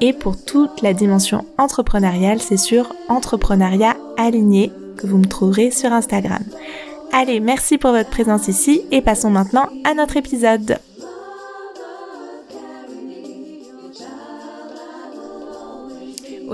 et pour toute la dimension entrepreneuriale, c'est sur Entrepreneuriat Aligné que vous me trouverez sur Instagram. Allez, merci pour votre présence ici et passons maintenant à notre épisode.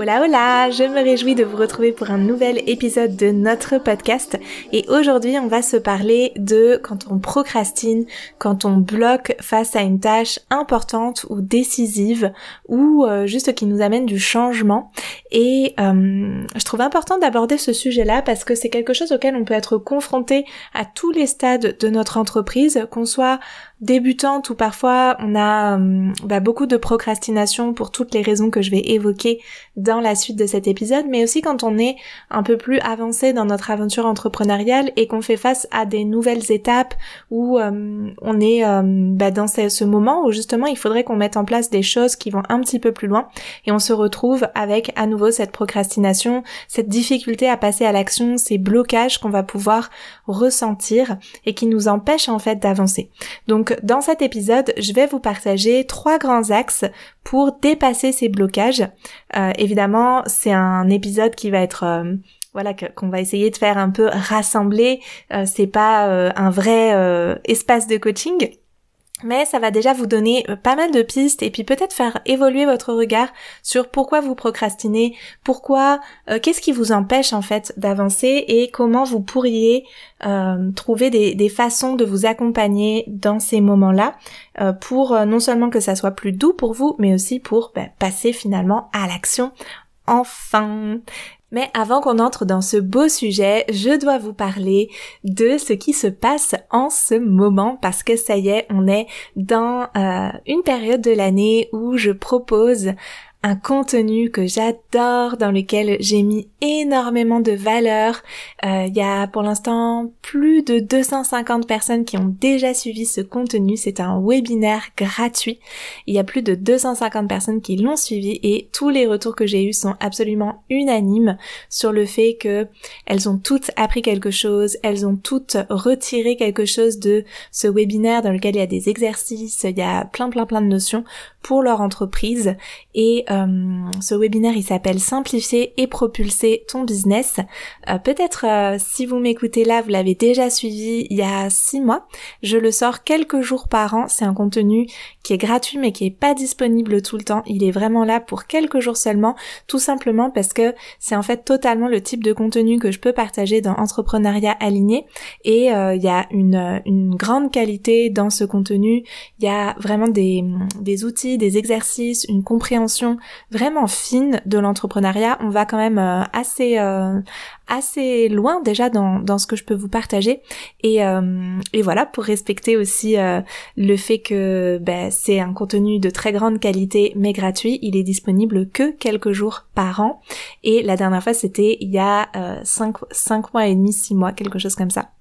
Hola hola, je me réjouis de vous retrouver pour un nouvel épisode de notre podcast. Et aujourd'hui on va se parler de quand on procrastine, quand on bloque face à une tâche importante ou décisive ou euh, juste qui nous amène du changement. Et euh, je trouve important d'aborder ce sujet-là parce que c'est quelque chose auquel on peut être confronté à tous les stades de notre entreprise, qu'on soit débutante ou parfois on a euh, bah, beaucoup de procrastination pour toutes les raisons que je vais évoquer dans la suite de cet épisode, mais aussi quand on est un peu plus avancé dans notre aventure entrepreneuriale et qu'on fait face à des nouvelles étapes où euh, on est euh, bah, dans ce, moment où justement il faudrait qu'on mette en place des choses qui vont un petit peu plus loin et on se retrouve avec à nouveau cette procrastination, cette difficulté à passer à l'action, ces blocages qu'on va pouvoir ressentir et qui nous empêchent en fait d'avancer. Donc dans cet épisode, je vais vous partager trois grands axes pour dépasser ces blocages. Euh, évidemment, c'est un épisode qui va être euh, voilà qu'on va essayer de faire un peu rassembler. Euh, c'est pas un vrai espace de coaching, mais ça va déjà vous donner euh, pas mal de pistes et puis peut-être faire évoluer votre regard sur pourquoi vous procrastinez, pourquoi, euh, qu'est-ce qui vous empêche en fait d'avancer et comment vous pourriez euh, trouver des, façons de vous accompagner dans ces moments-là pour non seulement que ça soit plus doux pour vous, mais aussi pour ben, passer finalement à l'action enfin. Mais avant qu'on entre dans ce beau sujet, je dois vous parler de ce qui se passe en ce moment parce que ça y est, on est dans euh, une période de l'année où je propose un contenu que j'adore, dans lequel j'ai mis énormément de valeur. Euh, il y a pour l'instant plus de 250 personnes qui ont déjà suivi ce contenu. C'est un webinaire gratuit. Il y a plus de 250 personnes qui l'ont suivi et tous les retours que j'ai eus sont absolument unanimes sur le fait que elles ont toutes appris quelque chose, elles ont toutes retiré quelque chose de ce webinaire dans lequel il y a des exercices, il y a plein plein plein de notions pour leur entreprise et euh, ce webinaire il s'appelle Simplifier et propulser ton business. Euh, peut-être euh, si vous m'écoutez là, vous l'avez déjà suivi il y a six mois. Je le sors quelques jours par an. C'est un contenu qui est gratuit mais qui est pas disponible tout le temps. Il est vraiment là pour quelques jours seulement, tout simplement parce que c'est en fait totalement le type de contenu que je peux partager dans Entrepreneuriat Aligné et il y a une, une grande qualité dans ce contenu. Il y a vraiment des, des outils, des exercices, une compréhension vraiment fine de l'entrepreneuriat. On va quand même euh, assez euh, assez loin déjà dans, dans ce que je peux vous partager et, euh, et voilà pour respecter aussi le fait que ben, c'est un contenu de très grande qualité mais gratuit. Il est disponible que quelques jours par an et la dernière fois c'était il y a 5 cinq mois et demi, 6 mois, quelque chose comme ça.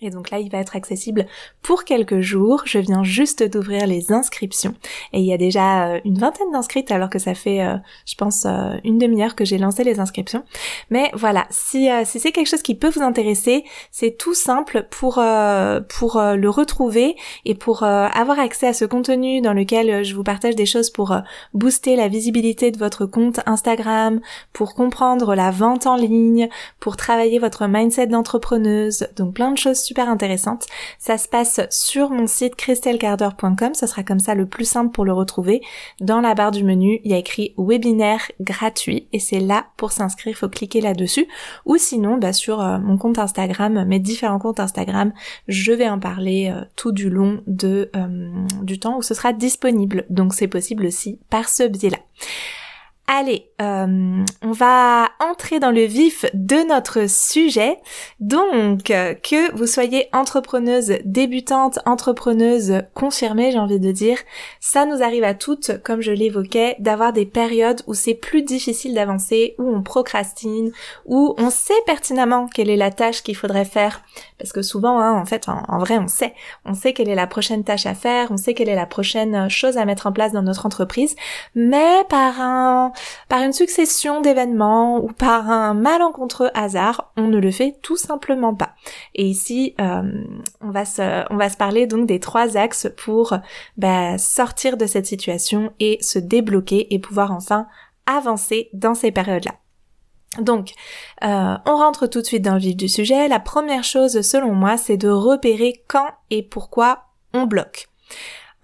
Et donc là, il va être accessible pour quelques jours. Je viens juste d'ouvrir les inscriptions. Et il y a déjà euh, une vingtaine d'inscrites alors que ça fait, euh, je pense, euh, une demi-heure que j'ai lancé les inscriptions. Mais voilà, si, si c'est quelque chose qui peut vous intéresser, c'est tout simple pour, pour le retrouver et pour avoir accès à ce contenu dans lequel je vous partage des choses pour booster la visibilité de votre compte Instagram, pour comprendre la vente en ligne, pour travailler votre mindset d'entrepreneuse. Donc plein de choses super intéressante. Ça se passe sur mon site christelcarder.com, ce sera comme ça le plus simple pour le retrouver. Dans la barre du menu, il y a écrit webinaire gratuit et c'est là pour s'inscrire, il faut cliquer là-dessus. Ou sinon, bah, sur euh, mon compte Instagram, mes différents comptes Instagram, je vais en parler euh, tout du long de, euh, du temps où ce sera disponible. Donc c'est possible aussi par ce biais-là. Allez, euh, on va entrer dans le vif de notre sujet. Donc, euh, que vous soyez entrepreneuse débutante, entrepreneuse confirmée, j'ai envie de dire, ça nous arrive à toutes, comme je l'évoquais, d'avoir des périodes où c'est plus difficile d'avancer, où on procrastine, où on sait pertinemment quelle est la tâche qu'il faudrait faire. Parce que souvent, hein, en fait, en, en vrai, on sait. On sait quelle est la prochaine tâche à faire, on sait quelle est la prochaine chose à mettre en place dans notre entreprise, mais par un par une succession d'événements ou par un malencontreux hasard, on ne le fait tout simplement pas. Et ici, euh, on va se, parler donc des trois axes pour bah, sortir de cette situation et se débloquer et pouvoir enfin avancer dans ces périodes-là. Donc, euh, on rentre tout de suite dans le vif du sujet. La première chose, selon moi, c'est de repérer quand et pourquoi on bloque.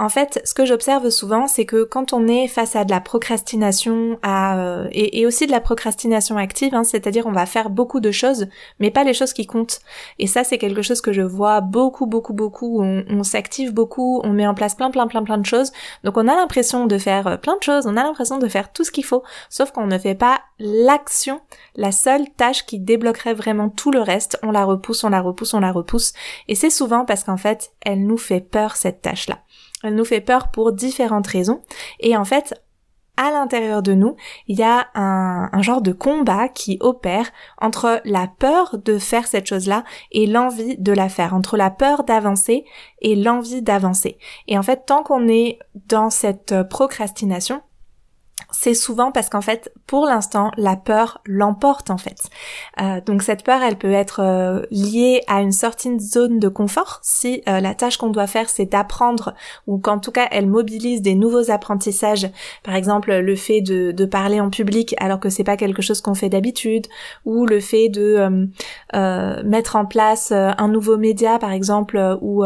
En fait, ce que j'observe souvent, c'est que quand on est face à de la procrastination, à, euh, et, aussi de la procrastination active, hein, c'est-à-dire on va faire beaucoup de choses, mais pas les choses qui comptent. Et ça, c'est quelque chose que je vois beaucoup, beaucoup, beaucoup. On, s'active beaucoup, on met en place plein, plein, plein, plein de choses. Donc on a l'impression de faire euh, plein de choses, on a l'impression de faire tout ce qu'il faut, sauf qu'on ne fait pas l'action, la seule tâche qui débloquerait vraiment tout le reste. On la repousse, on la repousse, on la repousse. Et c'est souvent parce qu'en fait, elle nous fait peur cette tâche-là. Elle nous fait peur pour différentes raisons. Et en fait, à l'intérieur de nous, il y a un, genre de combat qui opère entre la peur de faire cette chose-là et l'envie de la faire, entre la peur d'avancer et l'envie d'avancer. Et en fait, tant qu'on est dans cette procrastination, c'est souvent parce qu'en fait, pour l'instant, la peur l'emporte en fait. Euh, donc cette peur, elle peut être euh, liée à une de zone de confort. Si euh, la tâche qu'on doit faire, c'est d'apprendre, ou qu'en tout cas, elle mobilise des nouveaux apprentissages. Par exemple, le fait de, de parler en public alors que c'est pas quelque chose qu'on fait d'habitude, ou le fait de mettre en place un nouveau média, par exemple, ou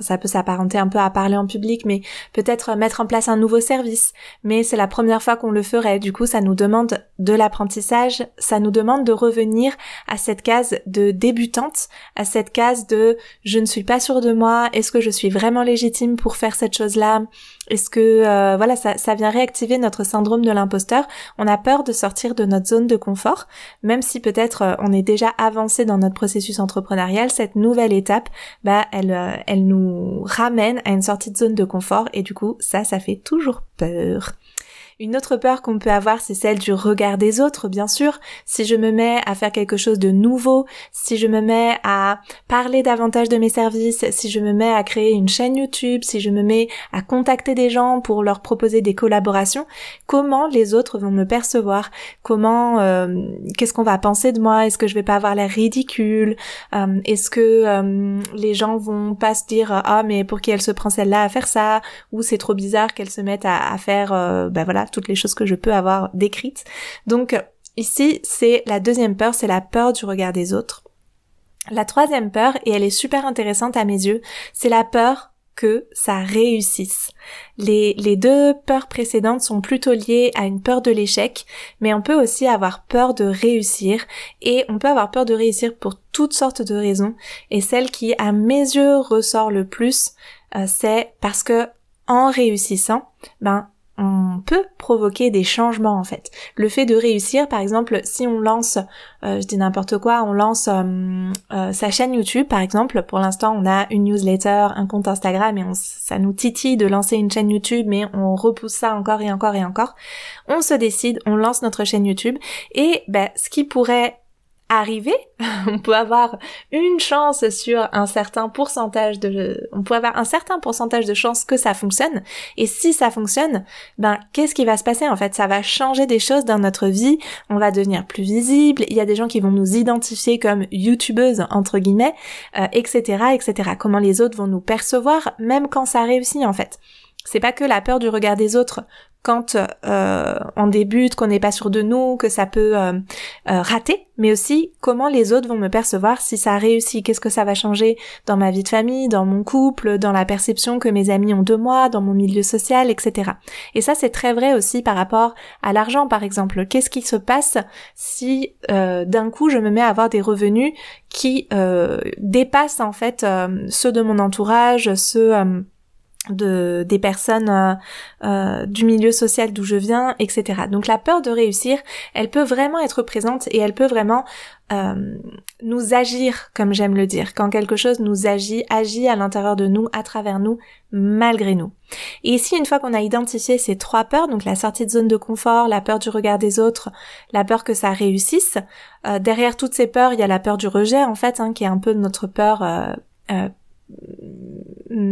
ça peut s'apparenter un peu à parler en public, mais peut-être mettre en place un nouveau service. Mais c'est la première fois qu'on le ferait. Du coup, ça nous demande de l'apprentissage, ça nous demande de revenir à cette case de débutante, à cette case de je ne suis pas sûre de moi, est-ce que je suis vraiment légitime pour faire cette chose-là? Est-ce que euh, voilà, ça, ça vient réactiver notre syndrome de l'imposteur On a peur de sortir de notre zone de confort, même si peut-être euh, on est déjà avancé dans notre processus entrepreneurial. Cette nouvelle étape, bah, elle, euh, elle nous ramène à une sortie de zone de confort et du coup, ça, ça fait toujours peur. Une autre peur qu'on peut avoir, c'est celle du regard des autres, bien sûr. Si je me mets à faire quelque chose de nouveau, si je me mets à parler davantage de mes services, si je me mets à créer une chaîne YouTube, si je me mets à contacter des gens pour leur proposer des collaborations, comment les autres vont me percevoir? Comment euh, Qu'est-ce qu'on va penser de moi? Est-ce que je vais pas avoir l'air ridicule? Euh, Est-ce que euh, les gens vont pas se dire ah mais pour qui elle se prend celle-là à faire ça Ou c'est trop bizarre qu'elle se mette à, à faire ben voilà toutes les choses que je peux avoir décrites. Donc ici, c'est la deuxième peur, c'est la peur du regard des autres. La troisième peur, et elle est super intéressante à mes yeux, c'est la peur que ça réussisse. Les, deux peurs précédentes sont plutôt liées à une peur de l'échec, mais on peut aussi avoir peur de réussir, et on peut avoir peur de réussir pour toutes sortes de raisons, et celle qui, à mes yeux, ressort le plus, euh, c'est parce que en réussissant, ben, on peut provoquer des changements en fait. Le fait de réussir, par exemple, si on lance, euh, je dis n'importe quoi, on lance euh, euh, sa chaîne YouTube par exemple, pour l'instant on a une newsletter, un compte Instagram et on, ça nous titille de lancer une chaîne YouTube, mais on repousse ça encore et encore et encore. On se décide, on lance notre chaîne YouTube et ben, ce qui pourrait arriver, on peut avoir une chance sur un certain pourcentage de, on peut avoir un certain pourcentage de chances que ça fonctionne. Et si ça fonctionne, ben, qu'est-ce qui va se passer? En fait, ça va changer des choses dans notre vie. On va devenir plus visible. Il y a des gens qui vont nous identifier comme youtubeuse, entre guillemets, etc., euh, etc. Comment les autres vont nous percevoir, même quand ça réussit, en fait. C'est pas que la peur du regard des autres quand euh, on débute, qu'on n'est pas sûr de nous, que ça peut euh, euh, rater, mais aussi comment les autres vont me percevoir si ça réussit, qu'est-ce que ça va changer dans ma vie de famille, dans mon couple, dans la perception que mes amis ont de moi, dans mon milieu social, etc. Et ça c'est très vrai aussi par rapport à l'argent par exemple. Qu'est-ce qui se passe si d'un coup je me mets à avoir des revenus qui dépassent en fait ceux de mon entourage, ceux de des personnes euh, euh, du milieu social d'où je viens, etc. Donc la peur de réussir, elle peut vraiment être présente et elle peut vraiment euh, nous agir, comme j'aime le dire, quand quelque chose nous agit, agit à l'intérieur de nous, à travers nous, malgré nous. Et ici, une fois qu'on a identifié ces trois peurs, donc la sortie de zone de confort, la peur du regard des autres, la peur que ça réussisse, derrière toutes ces peurs, il y a la peur du rejet, en fait, hein, qui est un peu notre peur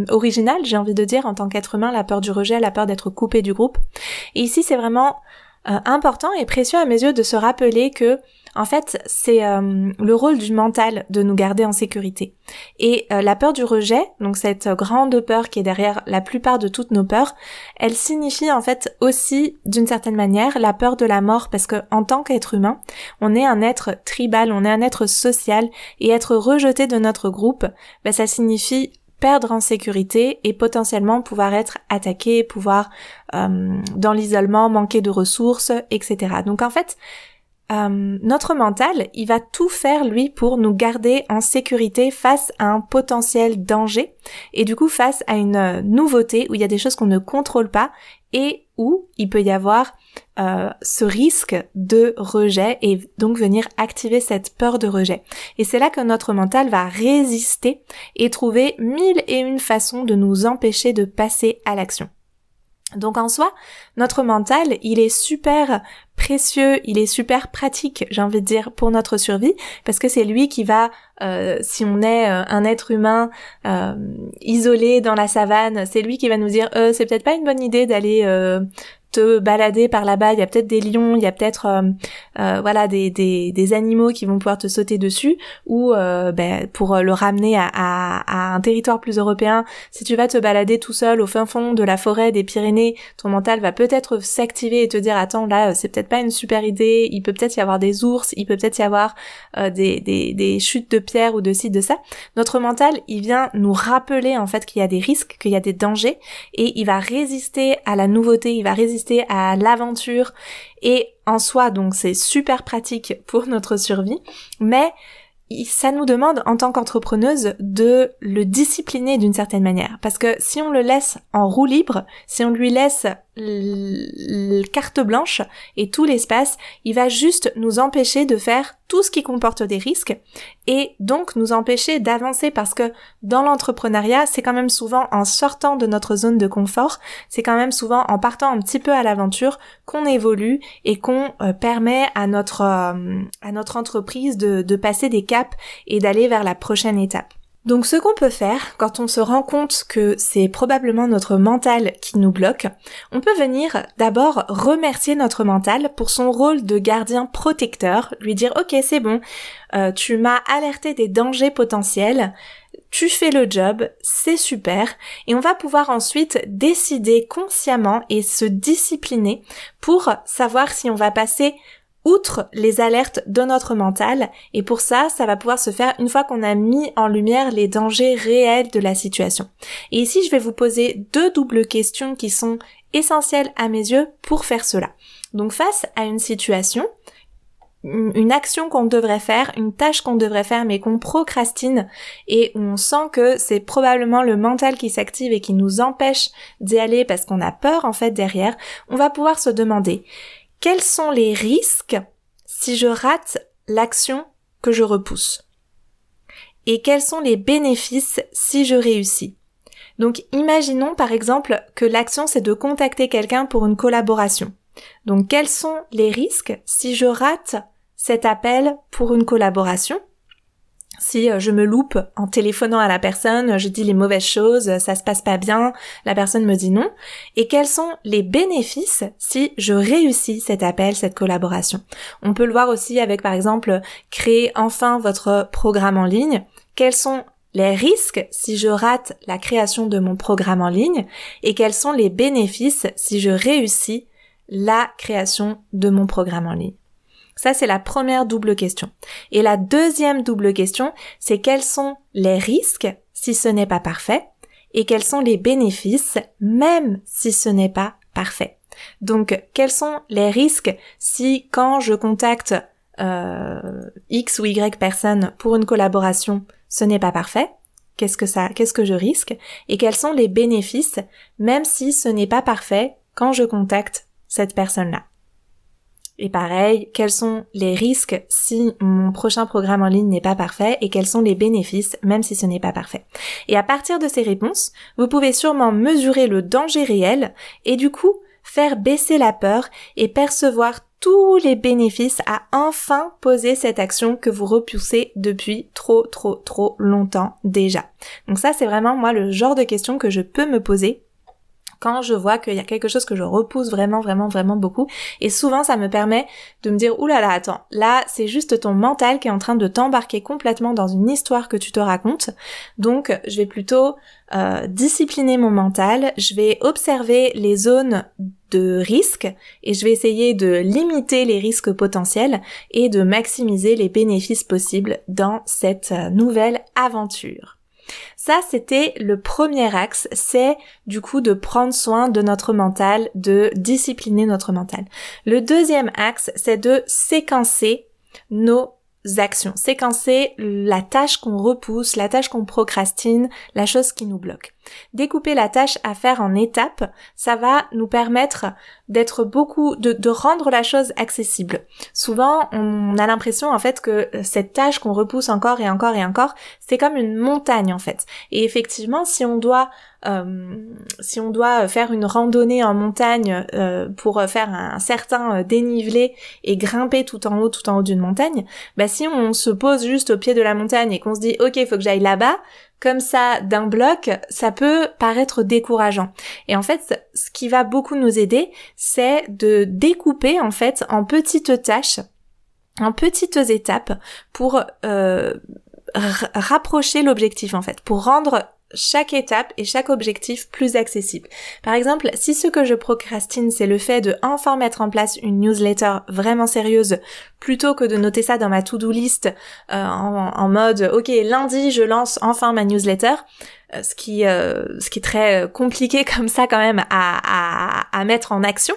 original, j'ai envie de dire, en tant qu'être humain, la peur du rejet, la peur d'être coupé du groupe. Ici, c'est vraiment euh, important et précieux à mes yeux de se rappeler que en fait, c'est euh, le rôle du mental de nous garder en sécurité. Et euh, la peur du rejet, donc cette grande peur qui est derrière la plupart de toutes nos peurs, elle signifie en fait aussi d'une certaine manière la peur de la mort parce que en tant qu'être humain, on est un être tribal, on est un être social et être rejeté de notre groupe, ben, ça signifie perdre en sécurité et potentiellement pouvoir être attaqué, pouvoir euh, dans l'isolement manquer de ressources, etc. Donc en fait, euh, notre mental, il va tout faire lui pour nous garder en sécurité face à un potentiel danger et du coup face à une euh, nouveauté où il y a des choses qu'on ne contrôle pas et où il peut y avoir euh, ce risque de rejet et donc venir activer cette peur de rejet. Et c'est là que notre mental va résister et trouver mille et une façons de nous empêcher de passer à l'action. Donc en soi, notre mental, il est super précieux, il est super pratique, j'ai envie de dire, pour notre survie, parce que c'est lui qui va, euh, si on est euh, un être humain euh, isolé dans la savane, c'est lui qui va nous dire, c'est peut-être pas une bonne idée d'aller te balader par là-bas, il y a peut-être des lions, il y a peut-être euh, euh, voilà des, des, des, animaux qui vont pouvoir te sauter dessus, ou euh, ben, pour le ramener à, à, un territoire plus européen, si tu vas te balader tout seul au fin fond de la forêt des Pyrénées, ton mental va peut-être s'activer et te dire attends là c'est peut-être pas une super idée, il peut peut-être y avoir des ours, il peut peut-être y avoir des, des, des chutes de pierres ou de ci de ça. Notre mental il vient nous rappeler en fait qu'il y a des risques, qu'il y a des dangers, et il va résister à la nouveauté, il va résister à l'aventure et en soi donc c'est super pratique pour notre survie mais ça nous demande en tant qu'entrepreneuse de le discipliner d'une certaine manière. Parce que si on le laisse en roue libre, si on lui laisse carte blanche et tout l'espace, il va juste nous empêcher de faire tout ce qui comporte des risques et donc nous empêcher d'avancer parce que dans l'entrepreneuriat, c'est quand même souvent en sortant de notre zone de confort, c'est quand même souvent en partant un petit peu à l'aventure qu'on évolue et qu'on euh, permet à notre euh, à notre entreprise de, de passer des caps et d'aller vers la prochaine étape. Donc ce qu'on peut faire quand on se rend compte que c'est probablement notre mental qui nous bloque, on peut venir d'abord remercier notre mental pour son rôle de gardien protecteur, lui dire ok c'est bon, euh, tu m'as alerté des dangers potentiels, tu fais le job, c'est super, et on va pouvoir ensuite décider consciemment et se discipliner pour savoir si on va passer outre les alertes de notre mental et pour ça, ça va pouvoir se faire une fois qu'on a mis en lumière les dangers réels de la situation. Et ici, je vais vous poser deux doubles questions qui sont essentielles à mes yeux pour faire cela. Donc face à une situation, une action qu'on devrait faire, une tâche qu'on devrait faire mais qu'on procrastine et on sent que c'est probablement le mental qui s'active et qui nous empêche d'y aller parce qu'on a peur en fait derrière, on va pouvoir se demander quels sont les risques si je rate l'action que je repousse? Et quels sont les bénéfices si je réussis? Donc imaginons par exemple que l'action c'est de contacter quelqu'un pour une collaboration. Donc quels sont les risques si je rate cet appel pour une collaboration? Si euh, je me loupe en téléphonant à la personne, je dis les mauvaises choses, ça se passe pas bien, la personne me dit non, et quels sont les bénéfices si je réussis cet appel, cette collaboration? On peut le voir aussi avec par exemple créer enfin votre programme en ligne, quels sont les risques si je rate la création de mon programme en ligne? Et quels sont les bénéfices si je réussis la création de mon programme en ligne? Ça, c'est la première double question. Et la deuxième double question, c'est quels sont les risques si ce n'est pas parfait et quels sont les bénéfices même si ce n'est pas parfait. Donc, quels sont les risques si quand je contacte euh, X ou Y personne pour une collaboration, ce n'est pas parfait? Qu'est-ce que ça, qu'est-ce que je risque? Et quels sont les bénéfices, même si ce n'est pas parfait quand je contacte cette personne-là? Et pareil, quels sont les risques si mon prochain programme en ligne n'est pas parfait et quels sont les bénéfices même si ce n'est pas parfait? Et à partir de ces réponses, vous pouvez sûrement mesurer le danger réel et du coup faire baisser la peur et percevoir tous les bénéfices à enfin poser cette action que vous repoussez depuis trop trop trop longtemps déjà. Donc ça c'est vraiment moi le genre de question que je peux me poser quand je vois qu'il y a quelque chose que je repousse vraiment, vraiment, vraiment beaucoup. Et souvent, ça me permet de me dire, oulala, attends, là, c'est juste ton mental qui est en train de t'embarquer complètement dans une histoire que tu te racontes. Donc, je vais plutôt euh, discipliner mon mental, je vais observer les zones de risque et je vais essayer de limiter les risques potentiels et de maximiser les bénéfices possibles dans cette euh, nouvelle aventure. Ça, c'était le premier axe, c'est du coup de prendre soin de notre mental, de discipliner notre mental. Le deuxième axe, c'est de séquencer nos actions, séquencer la tâche qu'on repousse, la tâche qu'on procrastine, la chose qui nous bloque. Découper la tâche à faire en étapes, ça va nous permettre d'être beaucoup, de, de, rendre la chose accessible. Souvent, on a l'impression en fait que cette tâche qu'on repousse encore et encore et encore, c'est comme une montagne en fait. Et effectivement, si on doit euh, si on doit faire une randonnée en montagne euh, pour faire un, certain dénivelé et grimper tout en haut, tout en haut d'une montagne, bah si on se pose juste au pied de la montagne et qu'on se dit ok, faut que j'aille là-bas, comme ça d'un bloc, ça peut paraître décourageant. Et en fait, ce qui va beaucoup nous aider, c'est de découper en fait en petites tâches, en petites étapes pour euh, rapprocher l'objectif en fait, pour rendre chaque étape et chaque objectif plus accessible. Par exemple, si ce que je procrastine, c'est le fait de enfin mettre en place une newsletter vraiment sérieuse, plutôt que de noter ça dans ma to-do list euh, en, mode, ok, lundi, je lance enfin ma newsletter, euh, ce qui euh, ce qui est très compliqué comme ça quand même à, à, à, mettre en action,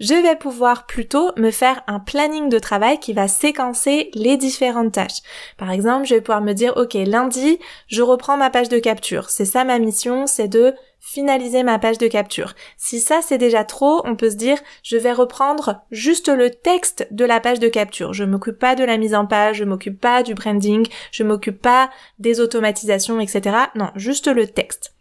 je vais pouvoir plutôt me faire un planning de travail qui va séquencer les différentes tâches. Par exemple, je vais pouvoir me dire ok lundi je reprends ma page de capture. C'est ça ma mission, c'est de finaliser ma page de capture. Si ça c'est déjà trop, on peut se dire je vais reprendre juste le texte de la page de capture. Je m'occupe pas de la mise en page, je m'occupe pas du branding, je m'occupe pas des automatisations, etc. Non, juste le texte.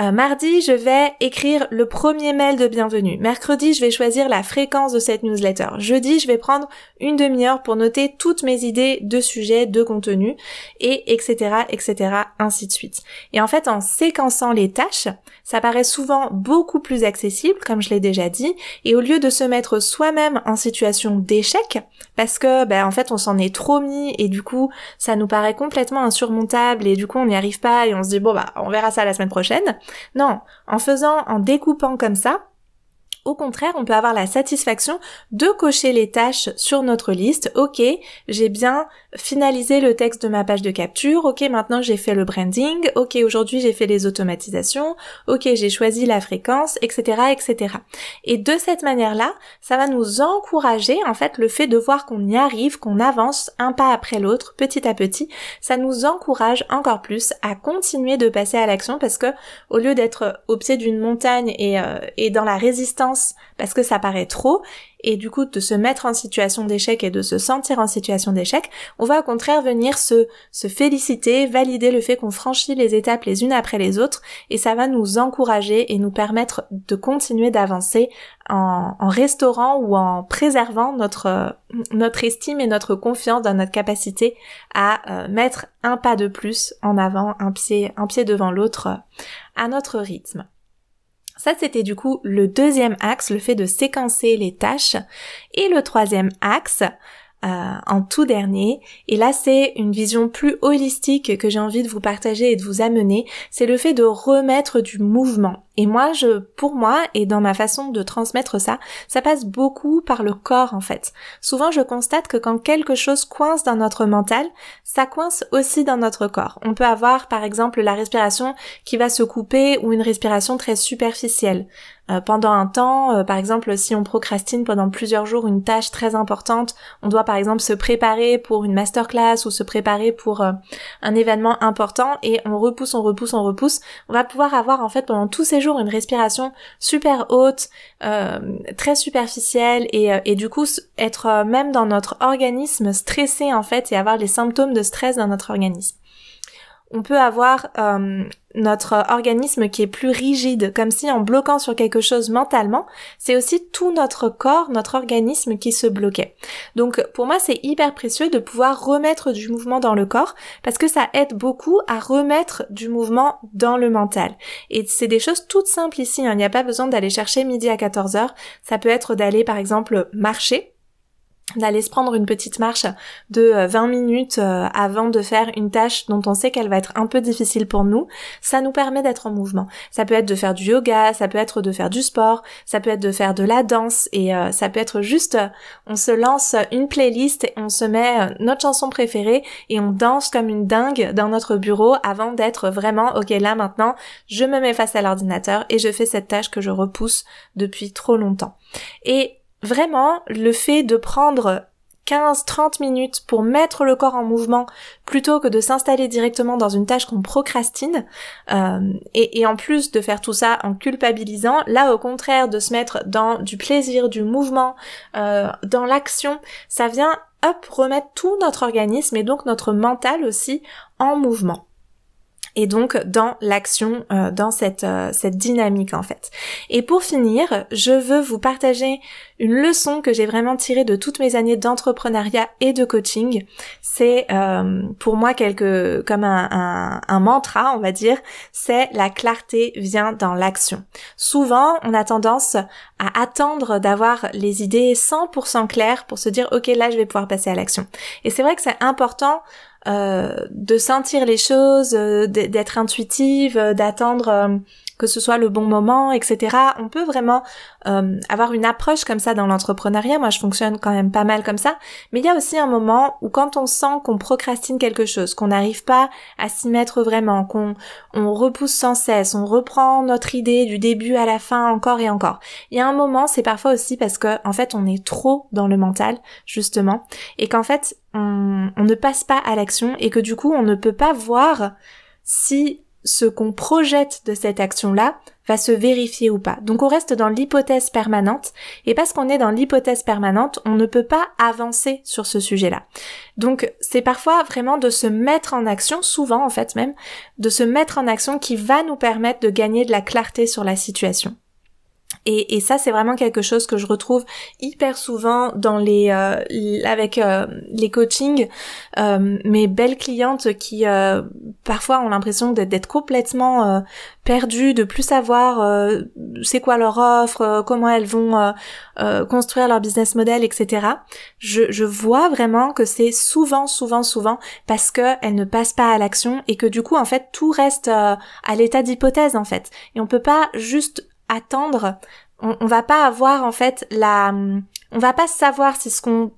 Euh, mardi, je vais écrire le premier mail de bienvenue. Mercredi, je vais choisir la fréquence de cette newsletter. Jeudi, je vais prendre une demi-heure pour noter toutes mes idées de sujets, de contenu, et etc., etc., ainsi de suite. Et en fait, en séquençant les tâches, ça paraît souvent beaucoup plus accessible, comme je l'ai déjà dit, et au lieu de se mettre soi-même en situation d'échec, parce que, ben, en fait, on s'en est trop mis, et du coup, ça nous paraît complètement insurmontable, et du coup, on n'y arrive pas, et on se dit, bon, bah, on verra ça la semaine prochaine, non, en faisant, en découpant comme ça, au contraire, on peut avoir la satisfaction de cocher les tâches sur notre liste. Ok, j'ai bien finalisé le texte de ma page de capture. Ok, maintenant j'ai fait le branding. Ok, aujourd'hui j'ai fait les automatisations. Ok, j'ai choisi la fréquence, etc., etc. Et de cette manière-là, ça va nous encourager, en fait, le fait de voir qu'on y arrive, qu'on avance un pas après l'autre, petit à petit. Ça nous encourage encore plus à continuer de passer à l'action parce que au lieu d'être au pied d'une montagne et, euh, et dans la résistance parce que ça paraît trop et du coup de se mettre en situation d'échec et de se sentir en situation d'échec, on va au contraire venir se, féliciter, valider le fait qu'on franchit les étapes les unes après les autres et ça va nous encourager et nous permettre de continuer d'avancer en, restaurant ou en préservant notre, estime et notre confiance dans notre capacité à euh, mettre un pas de plus en avant, un pied, un pied devant l'autre à notre rythme. Ça, c'était du coup le deuxième axe, le fait de séquencer les tâches. Et le troisième axe, euh, en tout dernier. Et là, c'est une vision plus holistique que j'ai envie de vous partager et de vous amener. C'est le fait de remettre du mouvement. Et moi, je, pour moi, et dans ma façon de transmettre ça, ça passe beaucoup par le corps, en fait. Souvent, je constate que quand quelque chose coince dans notre mental, ça coince aussi dans notre corps. On peut avoir, par exemple, la respiration qui va se couper ou une respiration très superficielle. Euh, pendant un temps. Euh, par exemple, si on procrastine pendant plusieurs jours une tâche très importante, on doit par exemple se préparer pour une masterclass ou se préparer pour euh, un événement important et on repousse, on repousse, on repousse. On va pouvoir avoir en fait pendant tous ces jours une respiration super haute, très superficielle et, et du coup être même dans notre organisme stressé en fait et avoir les symptômes de stress dans notre organisme on peut avoir euh, notre organisme qui est plus rigide, comme si en bloquant sur quelque chose mentalement, c'est aussi tout notre corps, notre organisme qui se bloquait. Donc pour moi c'est hyper précieux de pouvoir remettre du mouvement dans le corps parce que ça aide beaucoup à remettre du mouvement dans le mental. Et c'est des choses toutes simples ici, hein. il n'y a pas besoin d'aller chercher midi à 14h, ça peut être d'aller par exemple marcher d'aller se prendre une petite marche de 20 euh, minutes euh, avant de faire une tâche dont on sait qu'elle va être un peu difficile pour nous, ça nous permet d'être en mouvement. Ça peut être de faire du yoga, ça peut être de faire du sport, ça peut être de faire de la danse et euh, ça peut être juste on se lance une playlist et on se met notre chanson préférée et on danse comme une dingue dans notre bureau avant d'être vraiment ok là maintenant je me mets face à l'ordinateur et je fais cette tâche que je repousse depuis trop longtemps. Et vraiment, le fait de prendre 15-30 minutes pour mettre le corps en mouvement plutôt que de s'installer directement dans une tâche qu'on procrastine euh, et, en plus de faire tout ça en culpabilisant, là au contraire de se mettre dans du plaisir, du mouvement, euh, dans l'action, ça vient hop remettre tout notre organisme et donc notre mental aussi en mouvement et donc dans l'action, euh, dans cette, euh, cette dynamique en fait. Et pour finir, je veux vous partager une leçon que j'ai vraiment tirée de toutes mes années d'entrepreneuriat et de coaching. C'est euh, pour moi quelque comme un, un, mantra, on va dire, c'est la clarté vient dans l'action. Souvent, on a tendance à attendre d'avoir les idées 100% claires pour se dire ok là je vais pouvoir passer à l'action. Et c'est vrai que c'est important de sentir les choses, euh, d'être intuitive, euh, d'attendre que ce soit le bon moment, etc. On peut vraiment euh, avoir une approche comme ça dans l'entrepreneuriat. Moi, je fonctionne quand même pas mal comme ça. Mais il y a aussi un moment où quand on sent qu'on procrastine quelque chose, qu'on n'arrive pas à s'y mettre vraiment, qu'on on repousse sans cesse, on reprend notre idée du début à la fin encore et encore. Il y a un moment, c'est parfois aussi parce que en fait, on est trop dans le mental justement, et qu'en fait, on, on ne passe pas à l'action et que du coup, on ne peut pas voir si ce qu'on projette de cette action-là va se vérifier ou pas. Donc on reste dans l'hypothèse permanente et parce qu'on est dans l'hypothèse permanente, on ne peut pas avancer sur ce sujet-là. Donc c'est parfois vraiment de se mettre en action, souvent en fait même, de se mettre en action qui va nous permettre de gagner de la clarté sur la situation. Et, ça, c'est vraiment quelque chose que je retrouve hyper souvent dans les euh, avec euh, les coachings. Euh, mes belles clientes qui parfois ont l'impression d'être complètement perdues, de plus savoir c'est quoi leur offre, comment elles vont construire leur business model, etc. Je, je vois vraiment que c'est souvent, souvent, souvent parce que elles ne passent pas à l'action et que du coup, en fait, tout reste à l'état d'hypothèse en fait. Et on peut pas juste attendre, on, va pas avoir en fait la, on va pas savoir si ce qu'on,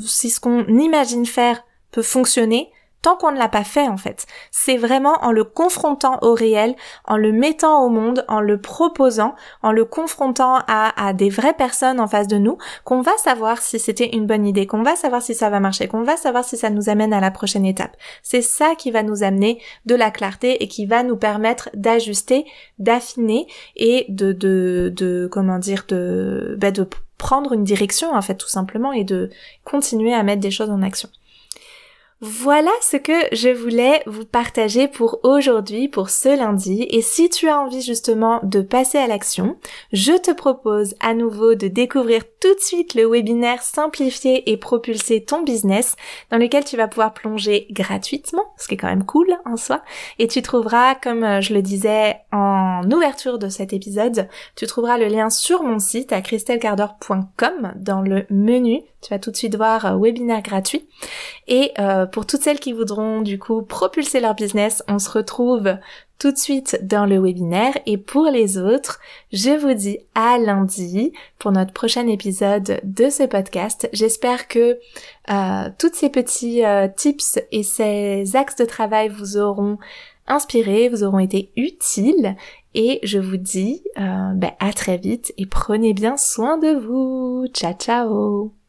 si ce qu'on imagine faire peut fonctionner tant qu'on ne l'a pas fait en fait. C'est vraiment en le confrontant au réel, en le mettant au monde, en le proposant, en le confrontant à, des vraies personnes en face de nous, qu'on va savoir si c'était une bonne idée, qu'on va savoir si ça va marcher, qu'on va savoir si ça nous amène à la prochaine étape. C'est ça qui va nous amener de la clarté et qui va nous permettre d'ajuster, d'affiner et de, de, de, comment dire, de, bah de prendre une direction en fait tout simplement et de continuer à mettre des choses en action. Voilà ce que je voulais vous partager pour aujourd'hui, pour ce lundi. Et si tu as envie justement de passer à l'action, je te propose à nouveau de découvrir tout de suite le webinaire Simplifier et propulser ton business dans lequel tu vas pouvoir plonger gratuitement, ce qui est quand même cool en soi. Et tu trouveras, comme euh, je le disais en ouverture de cet épisode, tu trouveras le lien sur mon site à christelcardor.com dans le menu. Tu vas tout de suite voir euh, webinaire gratuit. Et euh, pour toutes celles qui voudront du coup propulser leur business, on se retrouve tout de suite dans le webinaire et pour les autres, je vous dis à lundi pour notre prochain épisode de ce podcast. J'espère que euh, tous ces petits euh, tips et ces axes de travail vous auront inspiré, vous auront été utiles et je vous dis euh, ben, à très vite et prenez bien soin de vous. Ciao ciao